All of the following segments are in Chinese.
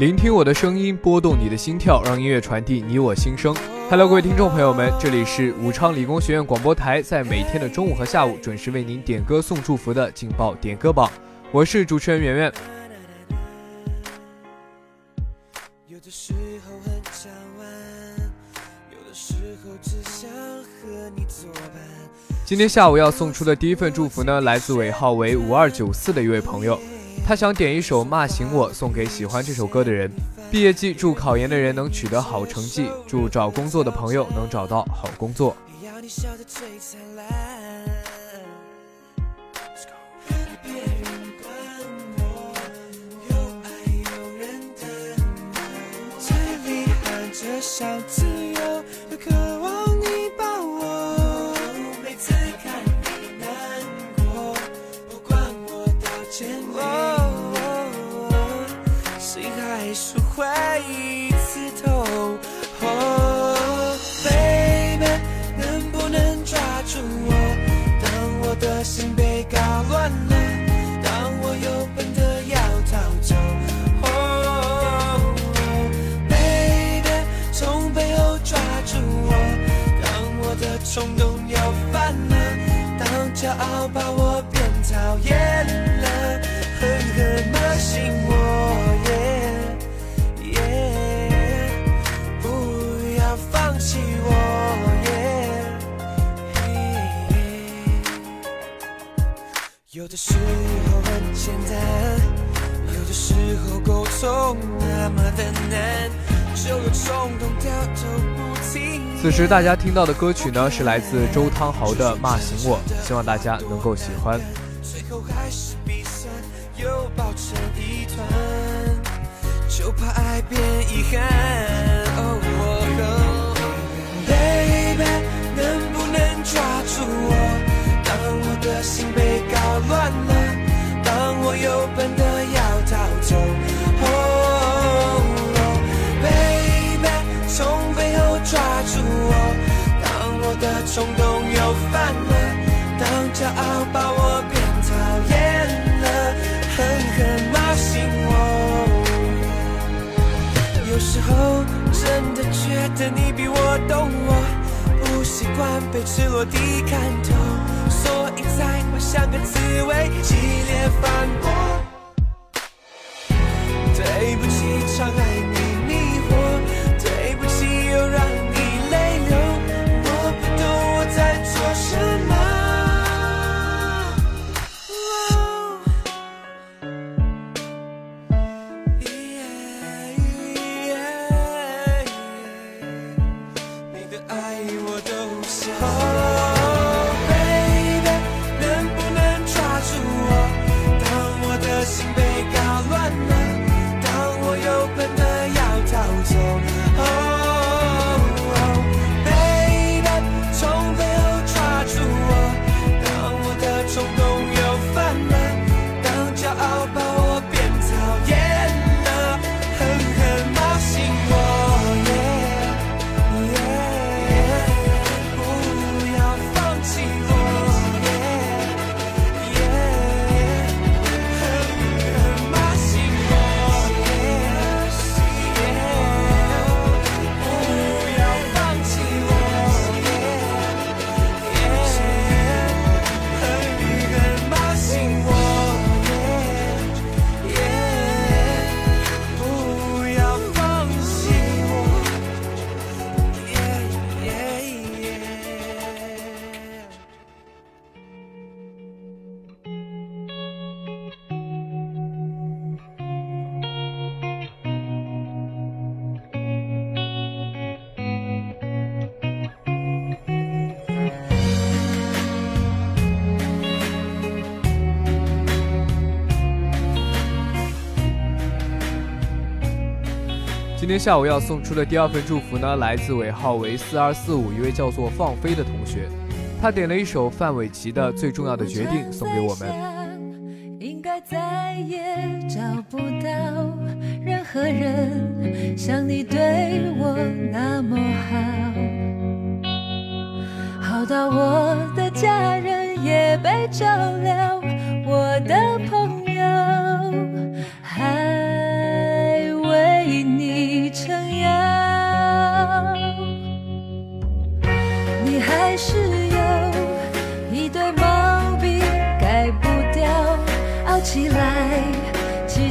聆听我的声音，拨动你的心跳，让音乐传递你我心声。Hello，各位听众朋友们，这里是武昌理工学院广播台，在每天的中午和下午准时为您点歌送祝福的劲爆点歌榜，我是主持人圆圆。今天下午要送出的第一份祝福呢，来自尾号为五二九四的一位朋友。他想点一首《骂醒我》送给喜欢这首歌的人。毕业季，祝考研的人能取得好成绩，祝找工作的朋友能找到好工作。再一次此时大家听到的歌曲呢，是来自周汤豪的《骂醒我》，希望大家能够喜欢。就怕爱变遗憾。懂我，不习惯被赤裸地看透，所以才会像个刺猬，激烈反驳。对不起，长安我都想。天下午要送出的第二份祝福呢，来自尾号为四二四五一位叫做放飞的同学，他点了一首范玮琪的《最重要的决定》送给我们。应该再也找不到任何人像你对我那么好，好到我的家人也被照料，我的朋友还。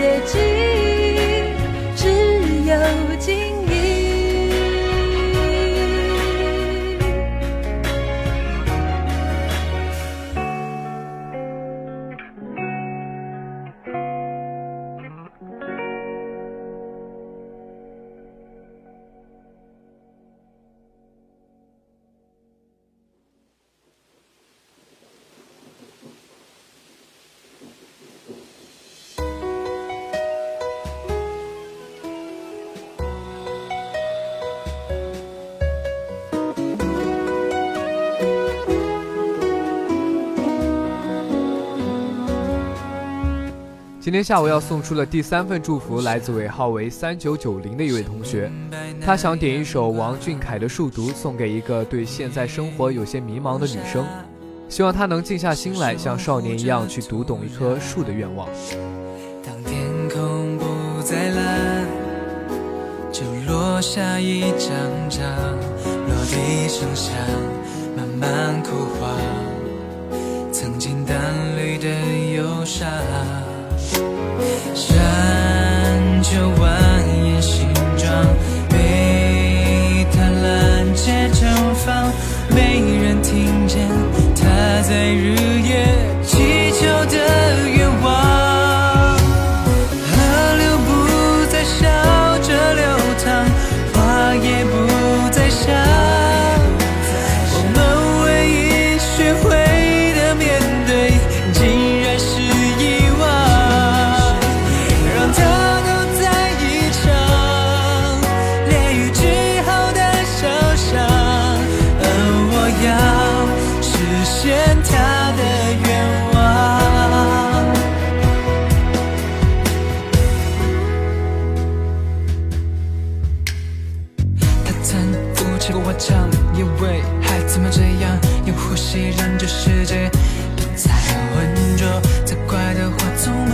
结局。今天下午要送出的第三份祝福，来自尾号为三九九零的一位同学，他想点一首王俊凯的《树读》，送给一个对现在生活有些迷茫的女生，希望她能静下心来，像少年一样去读懂一棵树的愿望。当天空不再蓝，就落下一张张，落地声响，慢慢枯黄，曾经淡绿的忧伤。山丘蜿蜒形状，被他拦截绽放，没人听见他在日唱，因为孩子们这样用呼吸让这世界不再。再快的话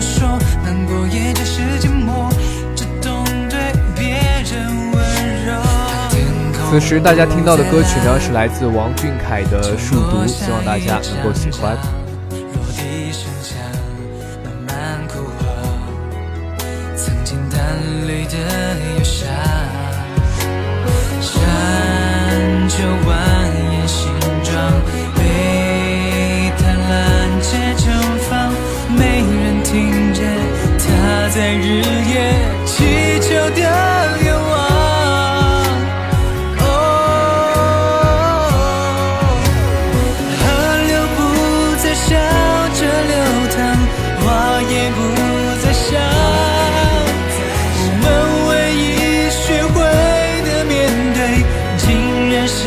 说？难过也只是寂寞，只懂对别人温柔。此时大家听到的歌曲呢，是来自王俊凯的《树读》，希望大家能够喜欢。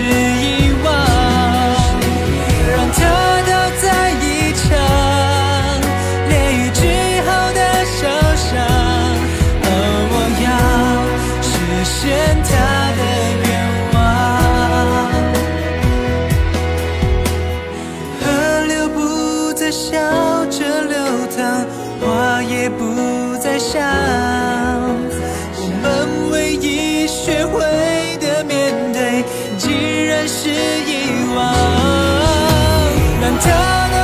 是遗忘让他的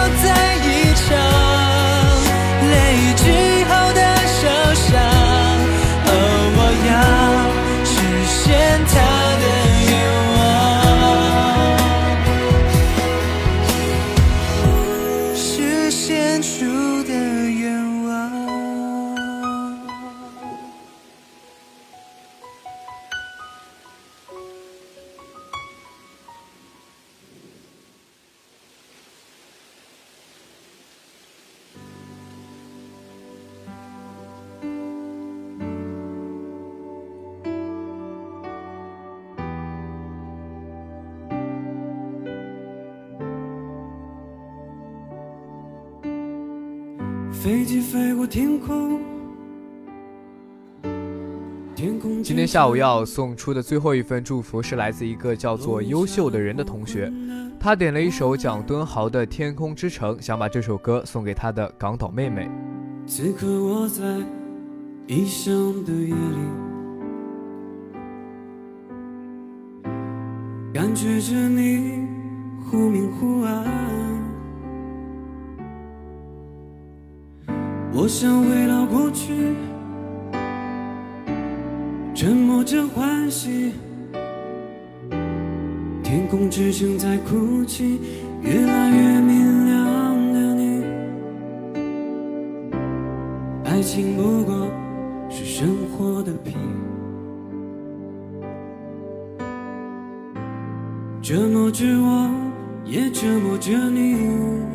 飞机飞过天空。今天下午要送出的最后一份祝福是来自一个叫做优秀的人的同学，他点了一首蒋敦豪的《天空之城》，想把这首歌送给他的港岛妹妹。此刻我在异乡的夜里，感觉着你忽明忽暗。我想回到过去，沉默着欢喜。天空之城在哭泣，越来越明亮的你。爱情不过是生活的皮，折磨着我，也折磨着你。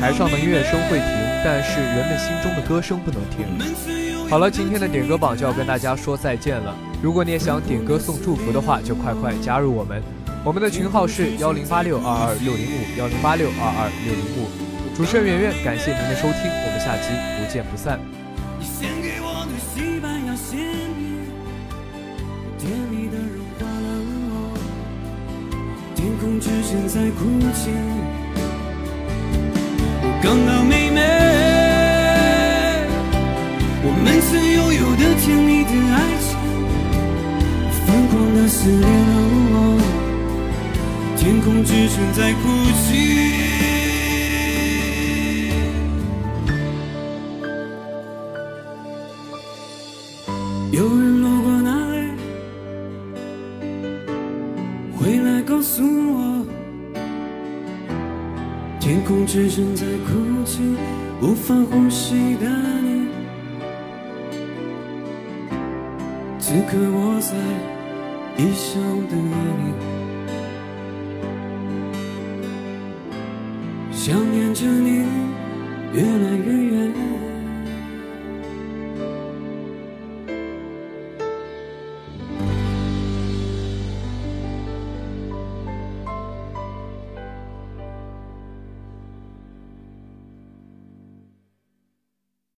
台上的音乐声会停，但是人们心中的歌声不能停。好了，今天的点歌榜就要跟大家说再见了。如果你也想点歌送祝福的话，就快快加入我们。我们的群号是幺零八六二二六零五幺零八六二二六零五。主持人圆圆，感谢您的收听，我们下期不见不散。天空之城在哭泣。港岛妹妹。我们曾拥有的甜蜜的爱情疯狂地撕裂了我。天空之城在哭泣。熟悉的你。此刻我在异乡的夜里，想念着你，越来越远。